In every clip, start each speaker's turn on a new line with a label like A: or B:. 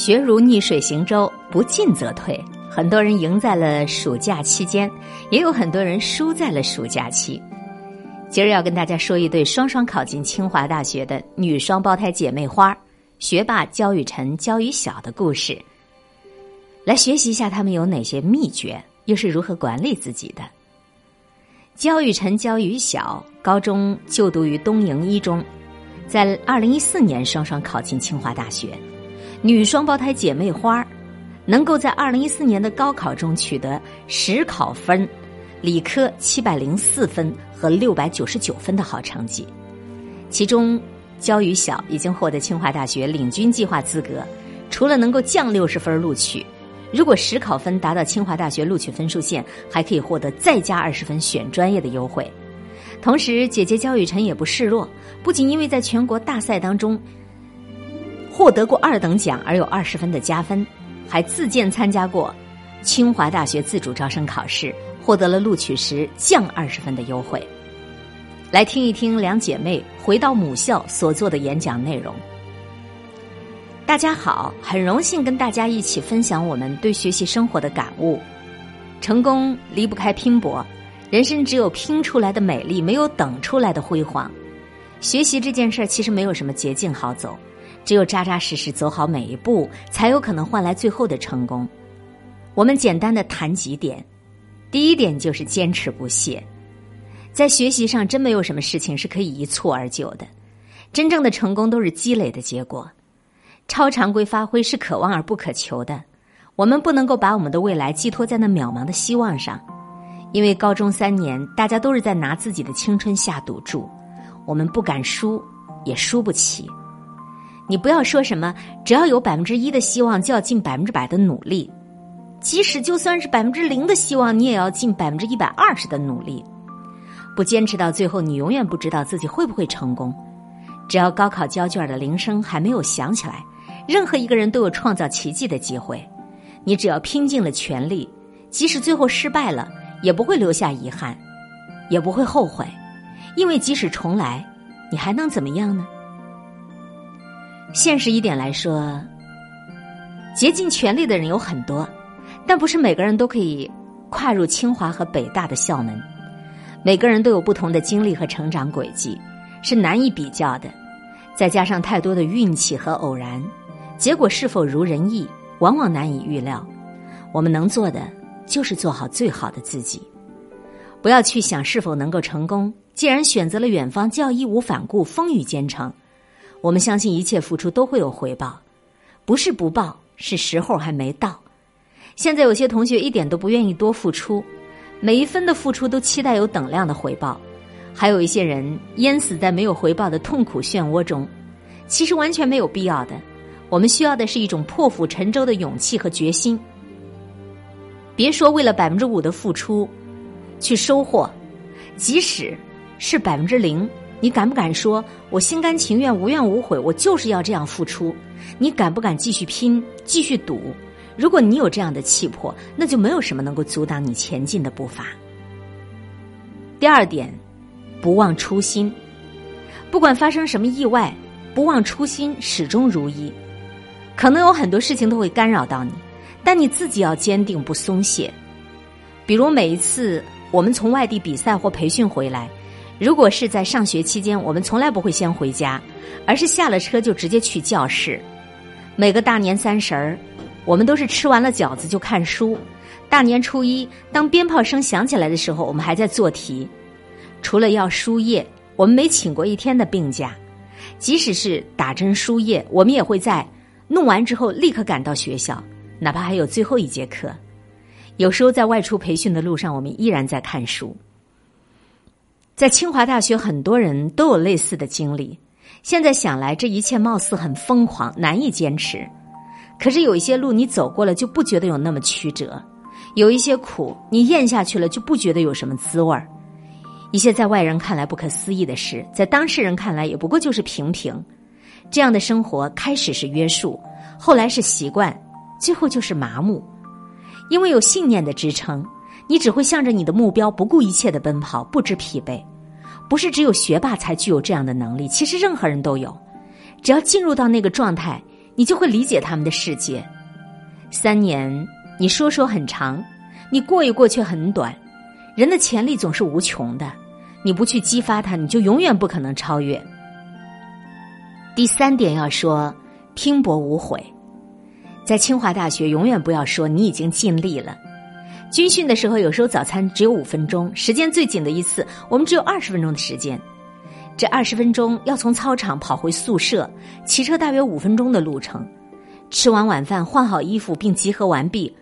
A: 学如逆水行舟，不进则退。很多人赢在了暑假期间，也有很多人输在了暑假期。今儿要跟大家说一对双双考进清华大学的女双胞胎姐妹花——学霸焦雨晨、焦雨晓的故事，来学习一下她们有哪些秘诀，又是如何管理自己的。焦雨晨、焦雨晓高中就读于东营一中，在二零一四年双双考进清华大学。女双胞胎姐妹花能够在二零一四年的高考中取得实考分，理科七百零四分和六百九十九分的好成绩。其中，焦雨晓已经获得清华大学领军计划资格，除了能够降六十分录取，如果实考分达到清华大学录取分数线，还可以获得再加二十分选专业的优惠。同时，姐姐焦雨晨也不示弱，不仅因为在全国大赛当中。获得过二等奖而有二十分的加分，还自荐参加过清华大学自主招生考试，获得了录取时降二十分的优惠。来听一听两姐妹回到母校所做的演讲内容。大家好，很荣幸跟大家一起分享我们对学习生活的感悟。成功离不开拼搏，人生只有拼出来的美丽，没有等出来的辉煌。学习这件事儿其实没有什么捷径好走。只有扎扎实实走好每一步，才有可能换来最后的成功。我们简单的谈几点，第一点就是坚持不懈。在学习上，真没有什么事情是可以一蹴而就的。真正的成功都是积累的结果。超常规发挥是可望而不可求的。我们不能够把我们的未来寄托在那渺茫的希望上，因为高中三年，大家都是在拿自己的青春下赌注。我们不敢输，也输不起。你不要说什么，只要有百分之一的希望，就要尽百分之百的努力；即使就算是百分之零的希望，你也要尽百分之一百二十的努力。不坚持到最后，你永远不知道自己会不会成功。只要高考交卷的铃声还没有响起来，任何一个人都有创造奇迹的机会。你只要拼尽了全力，即使最后失败了，也不会留下遗憾，也不会后悔，因为即使重来，你还能怎么样呢？现实一点来说，竭尽全力的人有很多，但不是每个人都可以跨入清华和北大的校门。每个人都有不同的经历和成长轨迹，是难以比较的。再加上太多的运气和偶然，结果是否如人意，往往难以预料。我们能做的就是做好最好的自己，不要去想是否能够成功。既然选择了远方，就要义无反顾，风雨兼程。我们相信一切付出都会有回报，不是不报，是时候还没到。现在有些同学一点都不愿意多付出，每一分的付出都期待有等量的回报，还有一些人淹死在没有回报的痛苦漩涡中，其实完全没有必要的。我们需要的是一种破釜沉舟的勇气和决心。别说为了百分之五的付出去收获，即使是百分之零。你敢不敢说，我心甘情愿、无怨无悔，我就是要这样付出？你敢不敢继续拼、继续赌？如果你有这样的气魄，那就没有什么能够阻挡你前进的步伐。第二点，不忘初心。不管发生什么意外，不忘初心，始终如一。可能有很多事情都会干扰到你，但你自己要坚定不松懈。比如每一次我们从外地比赛或培训回来。如果是在上学期间，我们从来不会先回家，而是下了车就直接去教室。每个大年三十儿，我们都是吃完了饺子就看书。大年初一，当鞭炮声响起来的时候，我们还在做题。除了要输液，我们没请过一天的病假。即使是打针输液，我们也会在弄完之后立刻赶到学校，哪怕还有最后一节课。有时候在外出培训的路上，我们依然在看书。在清华大学，很多人都有类似的经历。现在想来，这一切貌似很疯狂，难以坚持。可是有一些路你走过了，就不觉得有那么曲折；有一些苦你咽下去了，就不觉得有什么滋味儿。一些在外人看来不可思议的事，在当事人看来也不过就是平平。这样的生活，开始是约束，后来是习惯，最后就是麻木。因为有信念的支撑。你只会向着你的目标不顾一切的奔跑，不知疲惫。不是只有学霸才具有这样的能力，其实任何人都有。只要进入到那个状态，你就会理解他们的世界。三年，你说说很长，你过一过却很短。人的潜力总是无穷的，你不去激发它，你就永远不可能超越。第三点要说，拼搏无悔。在清华大学，永远不要说你已经尽力了。军训的时候，有时候早餐只有五分钟，时间最紧的一次，我们只有二十分钟的时间。这二十分钟要从操场跑回宿舍，骑车大约五分钟的路程。吃完晚饭，换好衣服并集合完毕，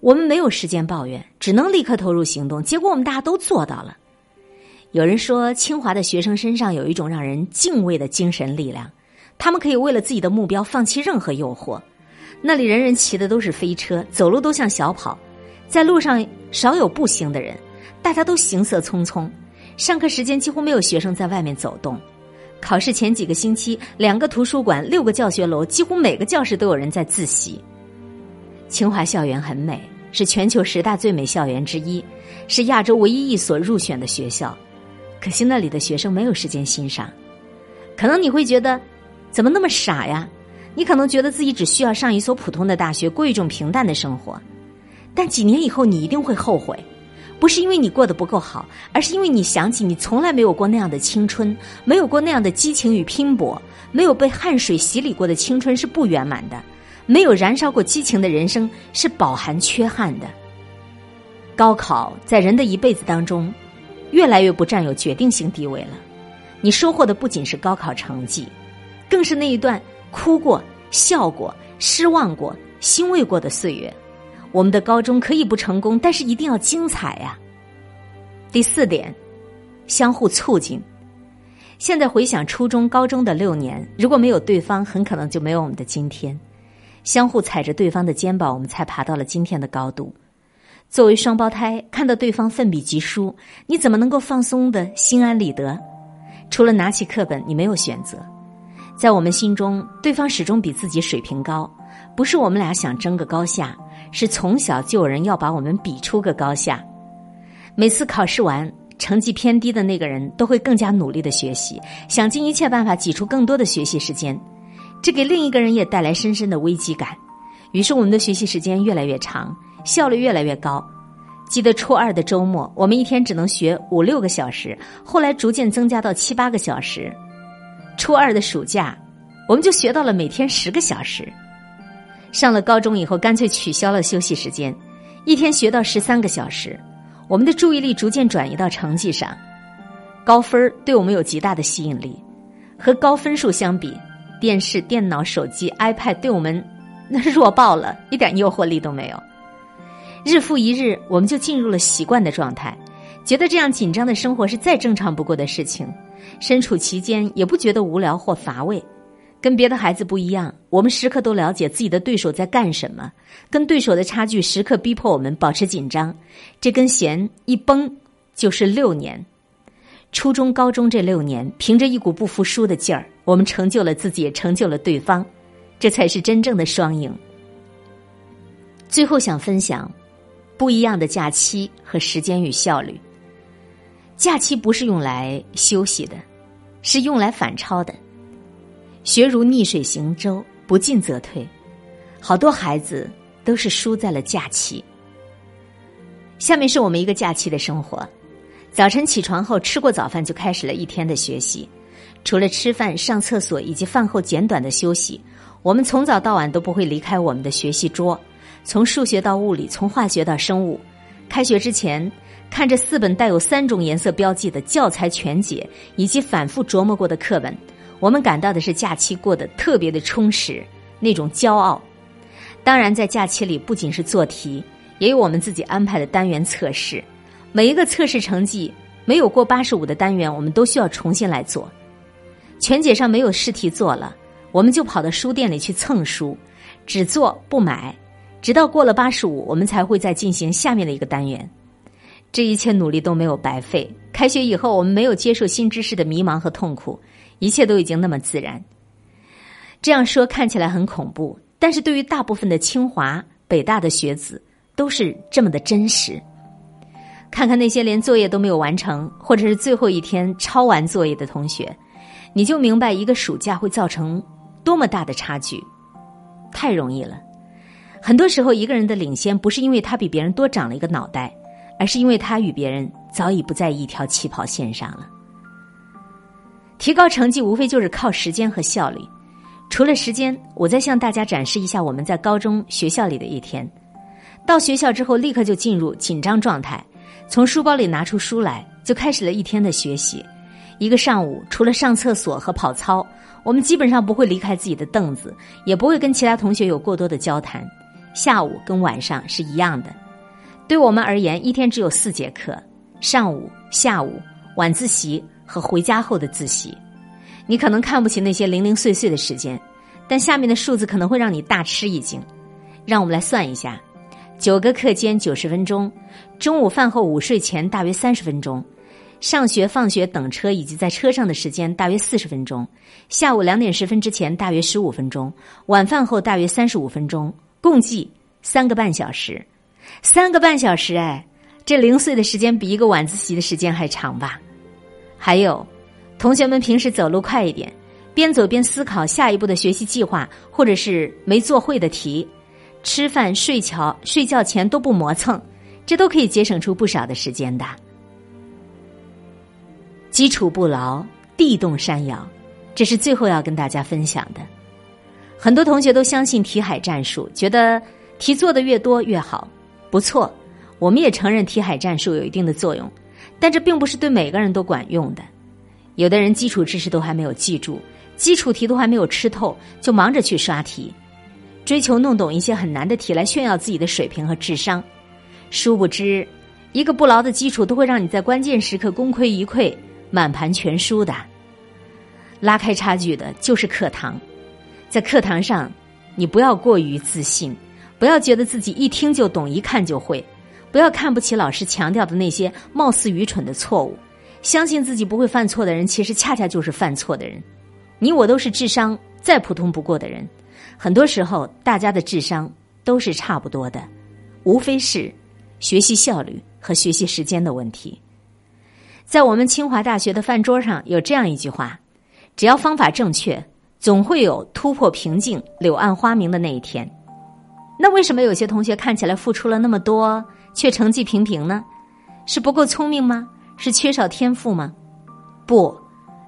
A: 我们没有时间抱怨，只能立刻投入行动。结果我们大家都做到了。有人说，清华的学生身上有一种让人敬畏的精神力量，他们可以为了自己的目标放弃任何诱惑。那里人人骑的都是飞车，走路都像小跑。在路上少有步行的人，大家都行色匆匆。上课时间几乎没有学生在外面走动。考试前几个星期，两个图书馆、六个教学楼，几乎每个教室都有人在自习。清华校园很美，是全球十大最美校园之一，是亚洲唯一一所入选的学校。可惜那里的学生没有时间欣赏。可能你会觉得，怎么那么傻呀？你可能觉得自己只需要上一所普通的大学，过一种平淡的生活。但几年以后，你一定会后悔，不是因为你过得不够好，而是因为你想起你从来没有过那样的青春，没有过那样的激情与拼搏，没有被汗水洗礼过的青春是不圆满的，没有燃烧过激情的人生是饱含缺憾的。高考在人的一辈子当中，越来越不占有决定性地位了。你收获的不仅是高考成绩，更是那一段哭过、笑过、失望过、欣慰过的岁月。我们的高中可以不成功，但是一定要精彩呀。第四点，相互促进。现在回想初中、高中的六年，如果没有对方，很可能就没有我们的今天。相互踩着对方的肩膀，我们才爬到了今天的高度。作为双胞胎，看到对方奋笔疾书，你怎么能够放松的心安理得？除了拿起课本，你没有选择。在我们心中，对方始终比自己水平高，不是我们俩想争个高下。是从小就有人要把我们比出个高下，每次考试完，成绩偏低的那个人都会更加努力的学习，想尽一切办法挤出更多的学习时间，这给另一个人也带来深深的危机感。于是我们的学习时间越来越长，效率越来越高。记得初二的周末，我们一天只能学五六个小时，后来逐渐增加到七八个小时。初二的暑假，我们就学到了每天十个小时。上了高中以后，干脆取消了休息时间，一天学到十三个小时。我们的注意力逐渐转移到成绩上，高分对我们有极大的吸引力。和高分数相比，电视、电脑、手机、iPad 对我们 那弱爆了，一点诱惑力都没有。日复一日，我们就进入了习惯的状态，觉得这样紧张的生活是再正常不过的事情。身处其间，也不觉得无聊或乏味。跟别的孩子不一样，我们时刻都了解自己的对手在干什么，跟对手的差距时刻逼迫我们保持紧张。这根弦一绷就是六年，初中、高中这六年，凭着一股不服输的劲儿，我们成就了自己，也成就了对方，这才是真正的双赢。最后想分享不一样的假期和时间与效率。假期不是用来休息的，是用来反超的。学如逆水行舟，不进则退。好多孩子都是输在了假期。下面是我们一个假期的生活：早晨起床后，吃过早饭就开始了一天的学习。除了吃饭、上厕所以及饭后简短的休息，我们从早到晚都不会离开我们的学习桌。从数学到物理，从化学到生物。开学之前，看着四本带有三种颜色标记的教材全解，以及反复琢磨过的课本。我们感到的是假期过得特别的充实，那种骄傲。当然，在假期里不仅是做题，也有我们自己安排的单元测试。每一个测试成绩没有过八十五的单元，我们都需要重新来做。全解上没有试题做了，我们就跑到书店里去蹭书，只做不买，直到过了八十五，我们才会再进行下面的一个单元。这一切努力都没有白费。开学以后，我们没有接受新知识的迷茫和痛苦。一切都已经那么自然。这样说看起来很恐怖，但是对于大部分的清华、北大的学子，都是这么的真实。看看那些连作业都没有完成，或者是最后一天抄完作业的同学，你就明白一个暑假会造成多么大的差距。太容易了。很多时候，一个人的领先不是因为他比别人多长了一个脑袋，而是因为他与别人早已不在一条起跑线上了。提高成绩无非就是靠时间和效率。除了时间，我再向大家展示一下我们在高中学校里的一天。到学校之后，立刻就进入紧张状态，从书包里拿出书来，就开始了一天的学习。一个上午，除了上厕所和跑操，我们基本上不会离开自己的凳子，也不会跟其他同学有过多的交谈。下午跟晚上是一样的。对我们而言，一天只有四节课：上午、下午、晚自习和回家后的自习。你可能看不起那些零零碎碎的时间，但下面的数字可能会让你大吃一惊。让我们来算一下：九个课间九十分钟，中午饭后午睡前大约三十分钟，上学放学等车以及在车上的时间大约四十分钟，下午两点十分之前大约十五分钟，晚饭后大约三十五分钟，共计三个半小时。三个半小时，哎，这零碎的时间比一个晚自习的时间还长吧？还有。同学们平时走路快一点，边走边思考下一步的学习计划，或者是没做会的题。吃饭、睡觉、睡觉前都不磨蹭，这都可以节省出不少的时间的。基础不牢，地动山摇，这是最后要跟大家分享的。很多同学都相信题海战术，觉得题做的越多越好。不错，我们也承认题海战术有一定的作用，但这并不是对每个人都管用的。有的人基础知识都还没有记住，基础题都还没有吃透，就忙着去刷题，追求弄懂一些很难的题来炫耀自己的水平和智商。殊不知，一个不牢的基础都会让你在关键时刻功亏一篑、满盘全输的。拉开差距的就是课堂，在课堂上，你不要过于自信，不要觉得自己一听就懂、一看就会，不要看不起老师强调的那些貌似愚蠢的错误。相信自己不会犯错的人，其实恰恰就是犯错的人。你我都是智商再普通不过的人，很多时候大家的智商都是差不多的，无非是学习效率和学习时间的问题。在我们清华大学的饭桌上有这样一句话：只要方法正确，总会有突破瓶颈、柳暗花明的那一天。那为什么有些同学看起来付出了那么多，却成绩平平呢？是不够聪明吗？是缺少天赋吗？不，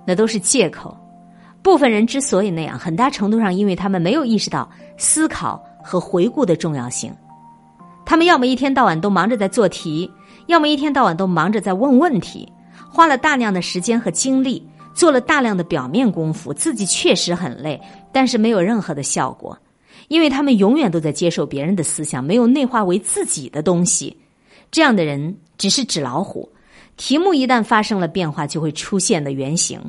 A: 那都是借口。部分人之所以那样，很大程度上因为他们没有意识到思考和回顾的重要性。他们要么一天到晚都忙着在做题，要么一天到晚都忙着在问问题，花了大量的时间和精力，做了大量的表面功夫，自己确实很累，但是没有任何的效果，因为他们永远都在接受别人的思想，没有内化为自己的东西。这样的人只是纸老虎。题目一旦发生了变化，就会出现的原型。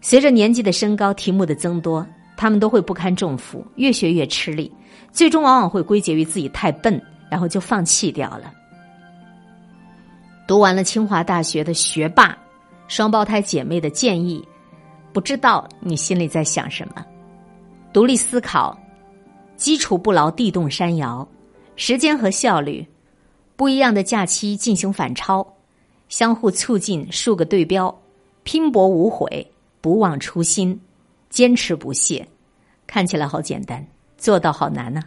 A: 随着年纪的升高，题目的增多，他们都会不堪重负，越学越吃力，最终往往会归结于自己太笨，然后就放弃掉了。读完了清华大学的学霸双胞胎姐妹的建议，不知道你心里在想什么？独立思考，基础不牢，地动山摇，时间和效率，不一样的假期进行反超。相互促进，数个对标，拼搏无悔，不忘初心，坚持不懈，看起来好简单，做到好难呢。